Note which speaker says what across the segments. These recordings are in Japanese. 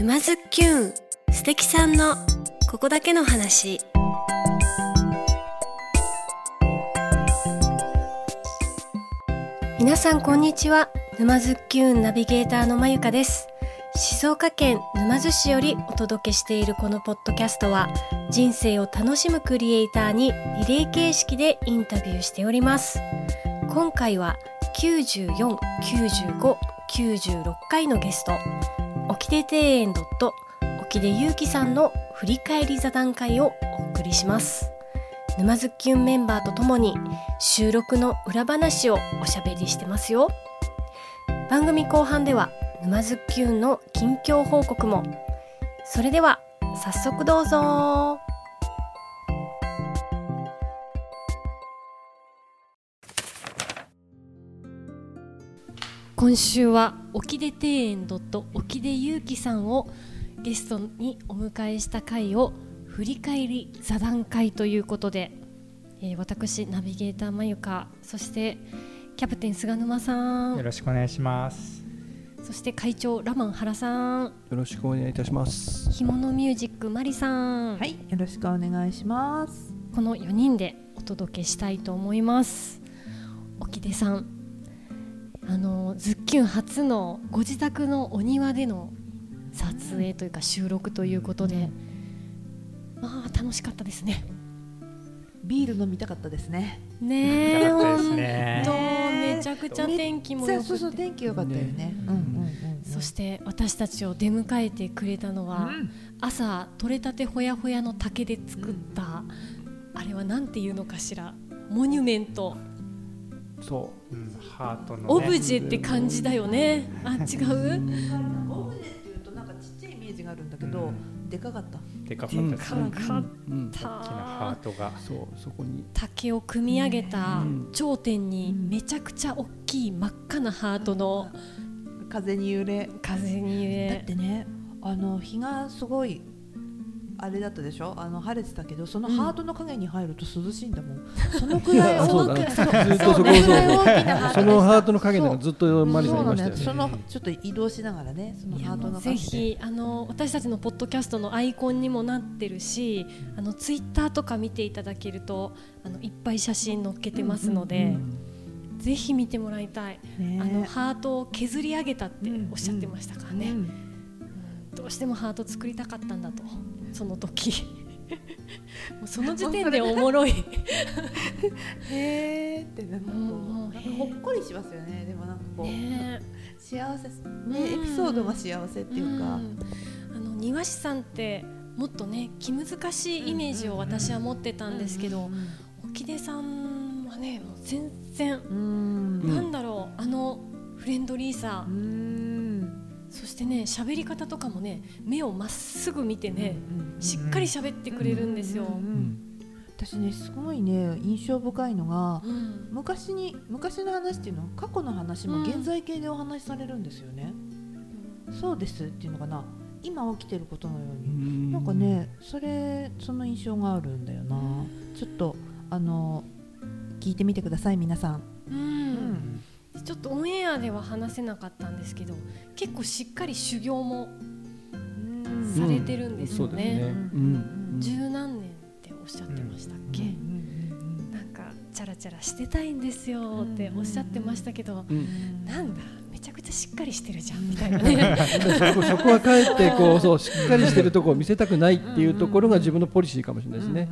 Speaker 1: 沼津きゅん素敵さんのここだけの話。皆さんこんにちは。沼津きゅんナビゲーターのまゆかです。静岡県沼津市よりお届けしているこのポッドキャストは人生を楽しむクリエイターにリレー形式でインタビューしております。今回は94、95、96回のゲスト。沖出庭園沖出祐樹さんの振り返り座談会をお送りします。沼津キュンメンバーとともに収録の裏話をおしゃべりしてますよ。番組後半では沼津キュンの近況報告も。それでは早速どうぞ。今週は沖出庭園沖出祐樹さんをゲストにお迎えした回を振り返り座談会ということで、えー、私ナビゲーターまゆかそしてキャプテン菅沼さん。
Speaker 2: よろしくお願いします。
Speaker 1: そして会長ラマン原さん。よ
Speaker 3: ろしくお願いいたします。
Speaker 1: 着物ミュージックマリさん。
Speaker 4: はいよろしくお願いします。
Speaker 1: この4人でお届けしたいと思います。沖出さんあのズッキュン初のご自宅のお庭での撮影というか収録ということで、まあ楽しかったですね。
Speaker 4: ビール飲みたかったですね。
Speaker 1: ねえ本当めちゃくちゃ天気も良くて。
Speaker 4: そうそう天気良かったよね、うん
Speaker 1: うん、そして私たちを出迎えてくれたのは、うん、朝取れたてほやほやの竹で作った、あれはなんていうのかしら。モニュメント
Speaker 3: そう、
Speaker 2: うん、ハートの、ね、
Speaker 1: オブジェって感じだよね。あ、違う？オブ
Speaker 4: ジェっていうと、なんかちっちゃいイメージがあるんだけど、うん、でかかった。
Speaker 2: でかかったですね。
Speaker 1: でかかった。
Speaker 2: 大きなハートが、
Speaker 3: そう、そこに。
Speaker 1: 竹を組み上げた頂点に、めちゃくちゃ大きい真っ赤なハートの。
Speaker 4: 風に揺れ。
Speaker 1: 風に揺れ。
Speaker 4: だってね、あの日がすごいあれだったでしょ？あの晴れてたけどそのハートの影に入ると涼しいんだもん、うん、そのくらい大き
Speaker 3: ずっとそこそそのハートの影でずっとマリさんいましたよね。
Speaker 4: その。ちょっと移動しながらねそのハートの
Speaker 1: ぜひあの私たちのポッドキャストのアイコンにもなってるしあのツイッターとか見ていただけるとあのいっぱい写真載っけてますので、ぜひ見てもらいたい、あのハートを削り上げたっておっしゃってましたからね、どうしてもハート作りたかったんだと。その時。もうその時点でおもろい。
Speaker 4: へえってなんかこうほっこりしますよね。でもなんかこう、ね、幸せねエピソードが幸せっていうか、
Speaker 1: あの庭師さんってもっとね気難しいイメージを私は持ってたんですけど沖出さんはねもう全然なんだろうあのフレンドリーさ。そしてね喋り方とかもね目をまっすぐ見てね、しっかり喋ってくれるんですよ。
Speaker 4: 私ねすごいね印象深いのが、うん、昔に昔の話っていうのは過去の話も現在形でお話しされるんですよね。うん、そうですっていうのかな。今起きてることのように、ん。なんかねそれその印象があるんだよな。ちょっとあの聞いてみてください皆さん。
Speaker 1: うんちょっとオンエアでは話せなかったんですけど結構しっかり修行もされてるんですよね。十何年っておっしゃってましたっけ、なんかチャラチャラしてたいんですよっておっしゃってましたけど、なんだめちゃくちゃしっかりしてるじゃん みたいなね。
Speaker 3: そこはかえってこうそうしっかりしてるところを見せたくないっていうところが自分のポリシーかもしれないですね。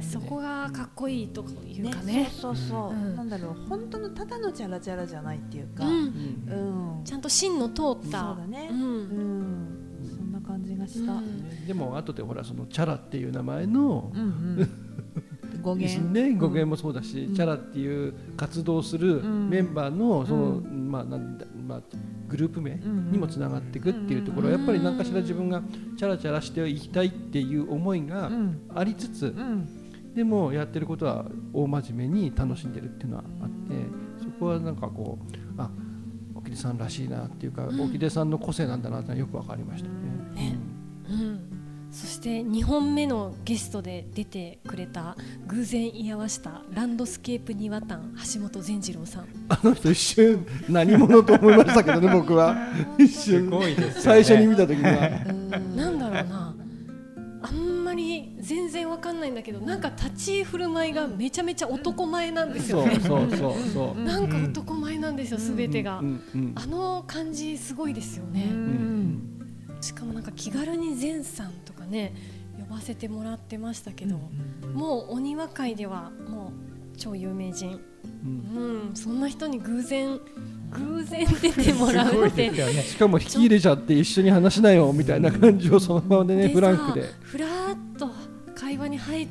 Speaker 1: そこがかっこいいというかね、ね、
Speaker 4: そうそう、う。ん、なんだろう本当のただのチャラチャラじゃないっていうか、うん、う
Speaker 1: ん、ちゃんと芯の通った。
Speaker 4: そうだね、うん、うん、そんな感じがした、
Speaker 3: でも後でほらそのチャラっていう名前の、うんうん。
Speaker 4: 語源。
Speaker 3: ね。語源もそうだし、チャラっていう活動するメンバーのその、まあなんだまあグループ名にもつながっていくっていうところ。はやっぱり何かしら自分がチャラチャラしていきたいっていう思いがありつつ、でもやってることは大真面目に楽しんでるっていうのはあってそこはなんかこうあ沖出さんらしいなっていうか、沖出さんの個性なんだなってよく分かりましたね。ね。
Speaker 1: うん、そしして2本目のゲストで出てくれた偶然居合わせたランドスケープ庭丹橋本善次郎さん。
Speaker 3: あの人一瞬何者と思いましたけどね僕は。一
Speaker 2: す
Speaker 3: 瞬
Speaker 2: ごいですよね。
Speaker 3: 最初に見た時には
Speaker 1: 全然わかんないんだけどなんか立ち居振る舞いがめちゃめちゃ男前なんですよ。ね
Speaker 3: そうそうそう。
Speaker 1: なんか男前なんですよすべてが。あの感じすごいですよ
Speaker 4: う
Speaker 1: ね
Speaker 4: ん。
Speaker 1: しかもなんか気軽に善さんとかね呼ばせてもらってましたけどもうお庭会ではもう超有名人。
Speaker 3: うん。
Speaker 1: うんそんな人に偶然偶然出てもらうって。
Speaker 2: ね。
Speaker 3: しかも引き入れちゃって一緒に話しなよみたいな感じをそのままでね
Speaker 1: で
Speaker 3: フランクで。
Speaker 1: さふらーっと会話に入っ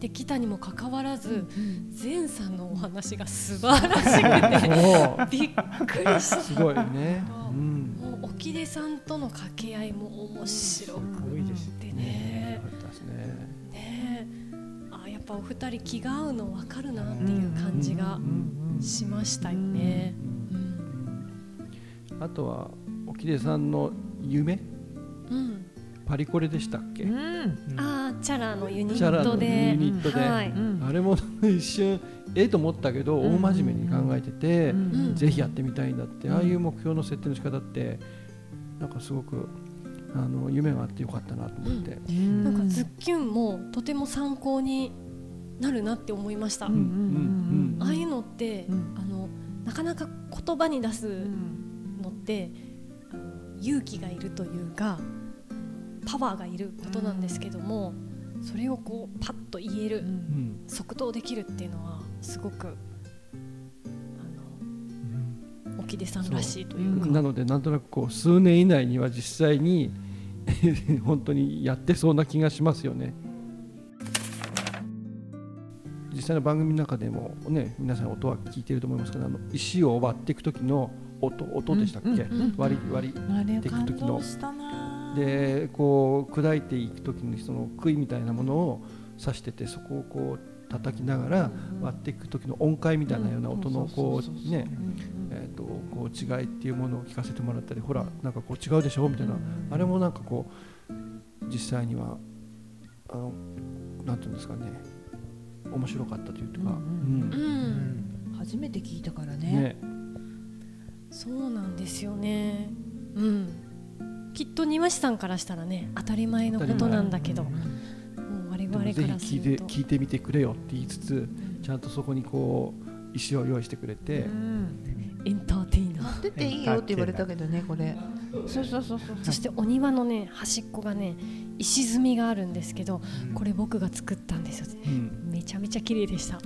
Speaker 1: てきたにもかかわらず善さんのお話が素晴らしくて
Speaker 3: も
Speaker 1: びっくりした。
Speaker 3: うすごいね。うん
Speaker 1: もう沖出さんとの掛け合いも面白くて
Speaker 3: よ
Speaker 1: ね。やっぱお二人気が合うの分かるなっていう感じがしましたよね。うん。
Speaker 3: あとは沖出さんの夢？
Speaker 1: うん
Speaker 3: パリコレでしたっけ、
Speaker 4: うん。
Speaker 1: あーチャラのユニ
Speaker 3: チャラのユ
Speaker 1: ットで。
Speaker 3: ニットで、
Speaker 1: はい。
Speaker 4: うん。
Speaker 3: あれも一瞬ええと思ったけど
Speaker 4: うん。
Speaker 3: 大真面目に考えてて、
Speaker 1: うん。
Speaker 3: ぜひやってみたいんだって、ああいう目標の設定の仕方ってなんかすごくあの夢があってよかったなと思って、
Speaker 1: なんかズッキュンもとても参考になるなって思いました。
Speaker 3: うん。うん。
Speaker 1: ああいうのって、
Speaker 4: うん。
Speaker 1: あのなかなか言葉に出すのって、あの勇気がいるというかパワーがいることなんですけども、それをこうパッと言える、
Speaker 3: うん。
Speaker 1: 即答できるっていうのはすごくさんらしいというか。
Speaker 3: なのでなんとなくこう数年以内には実際に 本当にやってそうな気がしますよね。実際の番組の中でもね皆さん音は聞いていると思いますけどあの石を割っていく時の音音でしたっけ、
Speaker 4: うん
Speaker 1: うん
Speaker 3: 割り割り。
Speaker 4: あれ
Speaker 3: ていく
Speaker 4: 感
Speaker 3: 時の
Speaker 4: 動したな
Speaker 3: でこう砕いていく時にその杭みたいなものを刺しててそこをこう叩きながら割っていく時の音階みたいなような音のこうねえーとこう違いっていうものを聞かせてもらったりほらなんかこう違うでしょ？みたいな。あれもなんかこう実際にはあのなんていうんですかね。面白かったというか、
Speaker 4: うん。初めて聞いたからね。
Speaker 3: ね。
Speaker 1: そうなんですよね。うん。きっと庭師さんからしたらね当たり前のことなんだけど、もう我々から
Speaker 3: ぜひ聞い
Speaker 1: すると。
Speaker 3: て聞いてみてくれよって言いつつちゃんとそこにこう石を用意してくれて、
Speaker 1: エンターテイナー。
Speaker 4: 出ていいよって言われたけどねこれそうそうそうそう
Speaker 1: そしてお庭のね端っこがね石積みがあるんですけど、これ僕が作ったんですよ。
Speaker 3: うん
Speaker 1: めちゃめちゃ綺麗でした。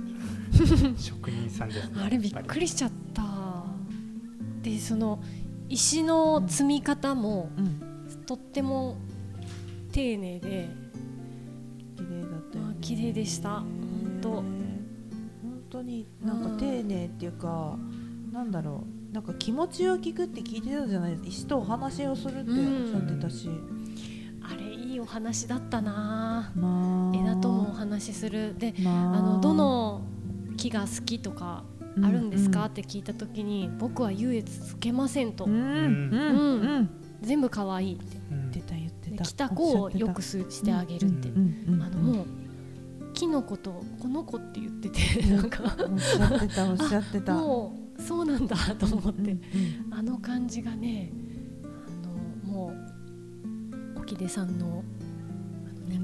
Speaker 2: 職人さんですね
Speaker 1: あれびっくりしちゃった。でその石の積み方も
Speaker 4: うん。
Speaker 1: とっても丁寧で
Speaker 4: 綺麗だったよね。
Speaker 1: あ綺麗でした。本当。
Speaker 4: 本当になんか丁寧っていうか、なんだろう。なんか気持ちを聞くって聞いてたじゃないですか。石とお話をするっておっしゃってたし、
Speaker 1: あれいいお話だったな。
Speaker 4: まあ。
Speaker 1: 枝ともお話しする。で
Speaker 4: ま
Speaker 1: あのどの木が好きとかあるんですか、って聞いた時に僕は優越つけませんと、
Speaker 4: うん。うん。うん。うん
Speaker 1: 全部可愛いって。
Speaker 2: うん。
Speaker 4: 言ってた。言って
Speaker 1: で
Speaker 4: た
Speaker 1: 来た子をよくすしてあげるって、
Speaker 4: うん。うん。うん。
Speaker 1: あのもうキノコとこの子って言っててなんか。
Speaker 4: おっしゃってた おっしゃってた。
Speaker 1: もうそうなんだと思って、
Speaker 4: うん。
Speaker 1: あの感じがねあのもう沖出さんの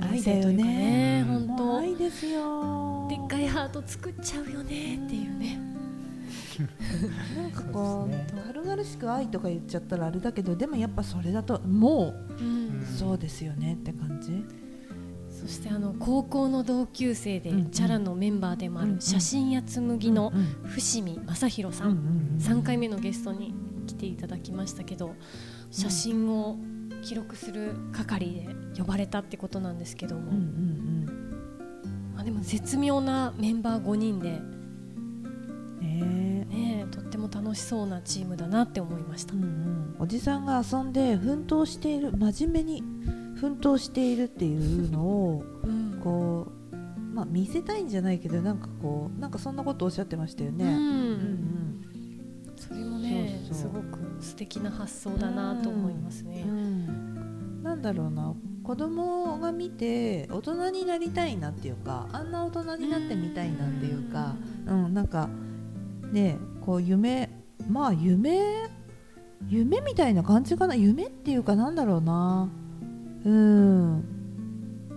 Speaker 4: 愛だよね。
Speaker 1: 本
Speaker 4: 愛ですよ。
Speaker 1: 当でっかいハート作っちゃうよねっていうね
Speaker 4: なんかこう軽々しく愛とか言っちゃったらあれだけどでもやっぱそれだとも
Speaker 1: うん。
Speaker 4: うそうですよねって感じ。
Speaker 1: そしてあの高校の同級生でチャラのメンバーでもある写真や紬の
Speaker 4: うん
Speaker 1: 伏見正弘さ
Speaker 4: うん
Speaker 1: ん3回目のゲストに来ていただきましたけど写真を記録する係で呼ばれたってことなんですけども、まあ、でも絶妙なメンバー5人で、
Speaker 4: うんね
Speaker 1: とっても楽しそうなチームだなって思いました。
Speaker 4: うん。うん。おじさんが遊んで奮闘している真面目に奮闘しているっていうのを
Speaker 1: うん。
Speaker 4: こうまあ見せたいんじゃないけどなんかこうなんかそんなことおっしゃってましたよね。
Speaker 1: うん。
Speaker 4: うん
Speaker 1: それもねすごく素敵な発想だなと思いますね。
Speaker 4: う。ん。なんだろうな子供が見て大人になりたいなっていうかあんな大人になってみたいなっていうかうんなんかでこう夢まあ夢夢みたいな感じかな。夢っていうかなんだろうな。うん。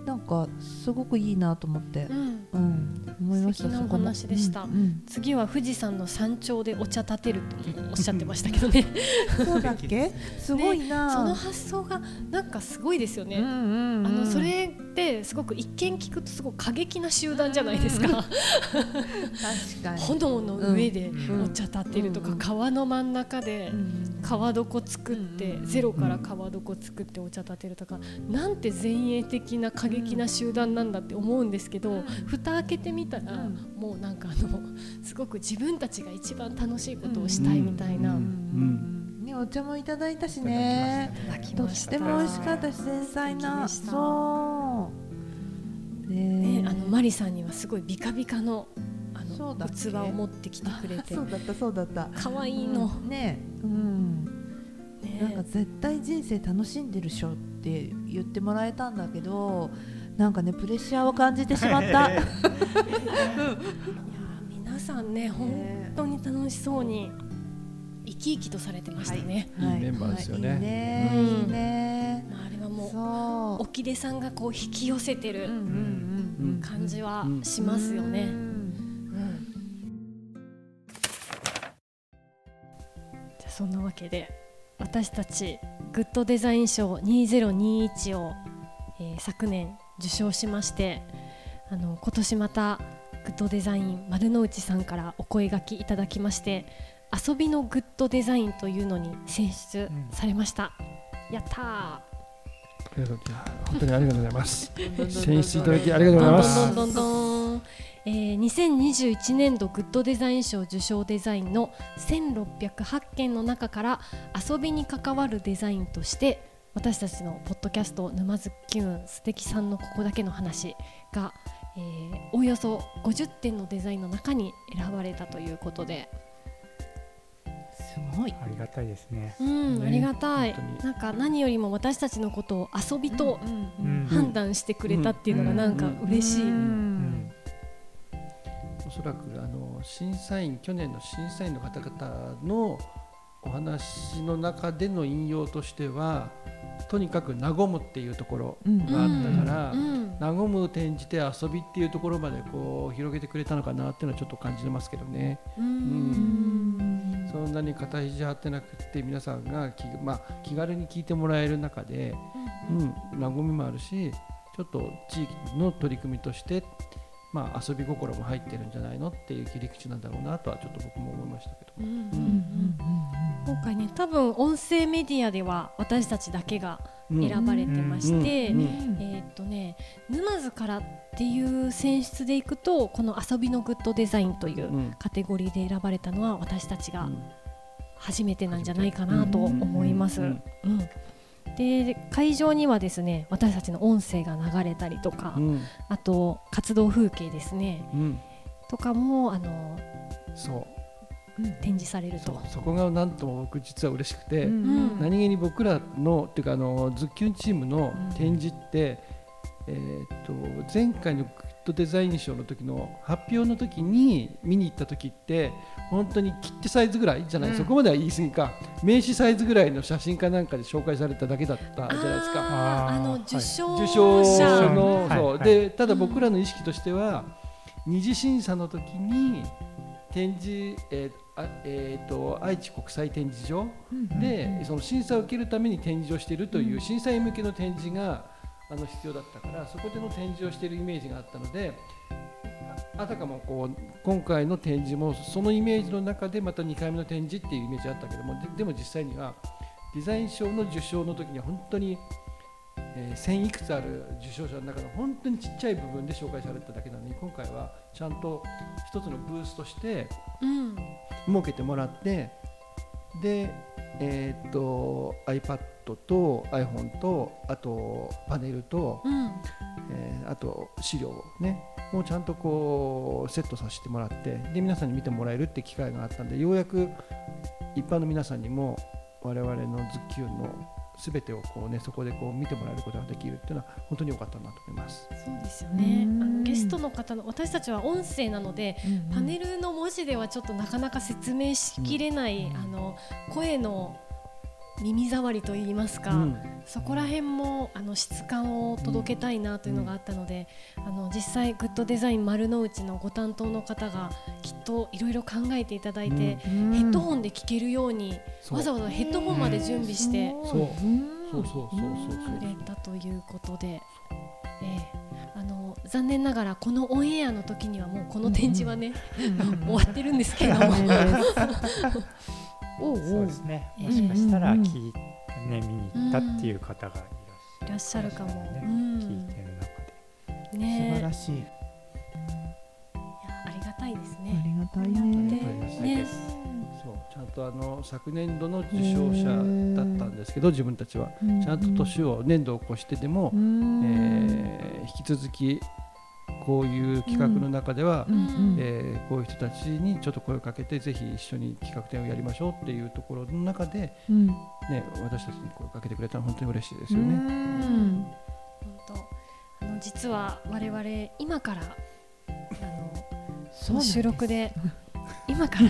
Speaker 4: なんかすごくいいなと思って。
Speaker 1: う、ん。
Speaker 4: うん、思いました
Speaker 1: 素敵なお話でした。次は富士山の山頂でお茶立てるとおっしゃってましたけどね。
Speaker 4: うんそうだっけ？すごいな、
Speaker 1: その発想がなんかすごいですよね、あのそれってすごく一見聞くとすごく過激な集団じゃないですか、
Speaker 4: 確かに。
Speaker 1: 炎の上で
Speaker 2: うん
Speaker 1: お茶立てるとか、
Speaker 4: うん
Speaker 1: 川の真ん中で
Speaker 4: うん
Speaker 1: 川床作って、
Speaker 4: うん
Speaker 1: ゼロから川床作ってお茶立てるとか、なんて前衛的な過激な集団なんだって思うんですけど、蓋開けてみたら、
Speaker 4: うん。
Speaker 1: もうなんかあのすごく自分たちが一番楽しいことをしたいみたいな、
Speaker 4: ねお茶もいただいたしね。とっても美味しかったし繊細な。そう。
Speaker 1: ね、
Speaker 4: ね
Speaker 1: あのマリさんにはすごいビカビカの器を持ってきてくれて。
Speaker 4: そうだったそうだった。
Speaker 1: 可愛いの、
Speaker 4: ね。うん。
Speaker 1: ね。
Speaker 4: なんか絶対人生楽しんでるっしょって言ってもらえたんだけどなんかねプレッシャーを感じてしまった。
Speaker 1: い。やー皆さんね本当に楽しそうに生き生きとされてましたね、
Speaker 3: い。い。メンバーですよね。
Speaker 4: はい。いいね
Speaker 1: うん。
Speaker 4: いいね。
Speaker 1: まあ、あれはもう
Speaker 4: そう。
Speaker 1: 沖出さんがこう引き寄せてる
Speaker 4: うんうんうん
Speaker 1: 感じはしますよね、
Speaker 4: うん
Speaker 1: うんそんなわけで私たちグッドデザイン賞2021を、えー昨年受賞しましてあの今年またグッドデザイン丸の内さんからお声がけいただきまして遊びのグッドデザインというのに選出されました、やったー。
Speaker 3: ありがとういや本当にありがとうございます。選出いただきありがとうございます。
Speaker 1: どんどんどんどん、えー、2021年度グッドデザイン賞受賞デザインの1608件の中から遊びに関わるデザインとして私たちのポッドキャスト「沼津きゅん素敵さんのここだけの話が」えーおおよそ50点のデザインの中に選ばれたということで、
Speaker 4: すごい。
Speaker 2: ありがたいですね。
Speaker 1: うん
Speaker 3: ね
Speaker 1: ありがたい。なんか何よりも私たちのことを遊びと判断してくれたっていうのがなんか嬉しい、
Speaker 4: うん
Speaker 3: おそらくあの審査員去年の審査員の方々のお話の中での引用としてはとにかく和むっていうところ
Speaker 4: うん
Speaker 3: があったから、
Speaker 1: うん。
Speaker 3: 和む転じて遊びっていうところまでこう広げてくれたのかなっていうのはちょっと感じてますけどね。
Speaker 1: うん。
Speaker 4: うん。
Speaker 3: そんなに肩肘張ってなくって皆さんが気,、まあ、気軽に聞いてもらえる中で、うん、和みもあるしちょっと地域の取り組みとして、まあ、遊び心も入ってるんじゃないのっていう切り口なんだろうなとはちょっと僕も思いましたけど。
Speaker 1: 今回ね多分音声メディアでは私たちだけが
Speaker 3: うん
Speaker 1: 選ばれてまして、えーっとね沼津からっていう選出でいくとこの遊びのグッドデザインという
Speaker 3: うん
Speaker 1: カテゴリーで選ばれたのは私たちが
Speaker 3: うん
Speaker 1: 初めてなんじゃないかなと思います。
Speaker 3: う
Speaker 1: うんんで会場にはですね私たちの音声が流れたりとか、
Speaker 3: うん。
Speaker 1: あと活動風景ですね
Speaker 3: うん。
Speaker 1: とかもあの
Speaker 3: そう。
Speaker 1: 展示されると。
Speaker 3: そこがなんとも僕実は嬉しくて、
Speaker 1: ん
Speaker 3: 何気に僕らのっていうかあのズッキュンチームの展示って、えーっと前回のドデザイン賞の時の発表の時に見に行った時って本当に切手サイズぐらいじゃない、
Speaker 4: うん。
Speaker 3: そこまでは言い過ぎか。名刺サイズぐらいの写真かなんかで紹介されただけだったじゃないですか。
Speaker 1: あーあの
Speaker 2: あーはい。
Speaker 1: 受賞
Speaker 3: 受賞
Speaker 1: 者
Speaker 3: の、そう。でただ僕らの意識としては、二次審査の時に展示、えーあえー、と愛知国際展示場で、その審査を受けるために展示をしているという審査員向けの展示があの必要だったからそこでの展示をしているイメージがあったのでああたかもこう今回の展示もそのイメージの中でまた2回目の展示っていうイメージあったけどもででも実際にはデザイン賞の受賞の時には本当に、えー1000いくつある受賞者の中の本当にちっちゃい部分で紹介されただけなのに今回はちゃんと一つのブースとして
Speaker 1: うん。
Speaker 3: 設けてもらってで、えーっと iPad と iPhone とあとパネルと、
Speaker 1: うん。
Speaker 3: えーあと資料をねもうちゃんとこうセットさせてもらってで皆さんに見てもらえるって機会があったんでようやく一般の皆さんにも我々のズッキュンの全てをこうねそこでこう見てもらえることができるっていうのは本当に良かったなと思います。
Speaker 1: そうですよね。
Speaker 4: うん
Speaker 1: あのゲストの方の私たちは音声なので、
Speaker 4: うん
Speaker 1: パネルの文字ではちょっとなかなか説明しきれない、
Speaker 4: うん
Speaker 1: あの声の耳障りといいますか、
Speaker 3: うん。
Speaker 1: そこら辺もあの質感を届けたいなというのがあったので、あの実際グッドデザイン丸の内のご担当の方がきっといろいろ考えていただいて、
Speaker 4: うん。
Speaker 1: ヘッドホンで聞けるようにわざわざヘッドホンまで準備して
Speaker 3: そう。
Speaker 4: うん。
Speaker 3: そうそうそう
Speaker 1: くれたという。ことで、ええ。あの残念ながらこのオンエアの時にはもうこの展示はね、終わってるんですけれども、
Speaker 2: そう
Speaker 4: う。
Speaker 2: ですね。
Speaker 1: ええ
Speaker 2: もしかしたら
Speaker 4: うんうんうん
Speaker 2: 聞いてね見に行ったっていう方がい
Speaker 1: いらっしゃるかも。
Speaker 2: ね
Speaker 1: うん。
Speaker 2: 聞いてる中で。
Speaker 4: 素
Speaker 1: ね。
Speaker 4: 晴らしい
Speaker 1: いやありがたいです
Speaker 4: あ
Speaker 1: ね。
Speaker 4: りがたいね
Speaker 3: そうちゃんとあの昨年度の受賞者だったんですけど自分たちは。ちゃんと年を年度を越してでも、えー引き続きこういう企画の中では、
Speaker 4: うん。うん
Speaker 3: えーこういう人たちにちょっと声をかけてぜひ一緒に企画展をやりましょうっていうところの中で、
Speaker 4: うん。
Speaker 3: ね、私たちに声をかけてくれたのは本当に嬉しいですよ
Speaker 4: う
Speaker 3: ね。
Speaker 4: ん。
Speaker 1: 本当。あの実は我々今からあのその収録で 今から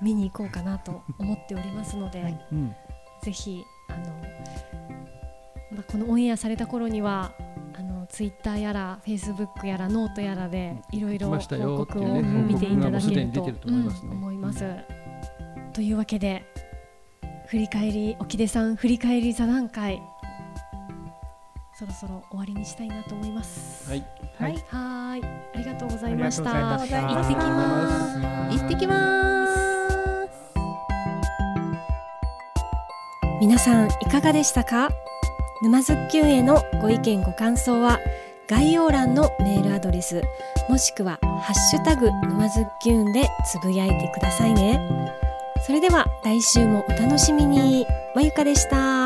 Speaker 1: 見に行こうかなと思っておりますので、
Speaker 4: はい。
Speaker 3: うん。
Speaker 1: ぜひあの、まあ、このオンエアされた頃にはツイッターやらフェイスブックやらノートやらでいろいろ報告を見ていただけると思いますというわけで振り返り沖出さん振り返り座談会そろそろ終わりにしたいなと思います。
Speaker 3: はい、
Speaker 4: はい。
Speaker 1: はーい、ありがとうござ
Speaker 2: ありがとう
Speaker 1: いました。
Speaker 2: ございました。
Speaker 1: 行ってきます。
Speaker 4: 行ってきます。
Speaker 1: 皆さんいかがでしたか？沼津きゅんへのご意見ご感想は概要欄のメールアドレスもしくはハッシュタグ沼津きゅんでつぶやいてくださいね。それでは来週もお楽しみに。まゆかでした。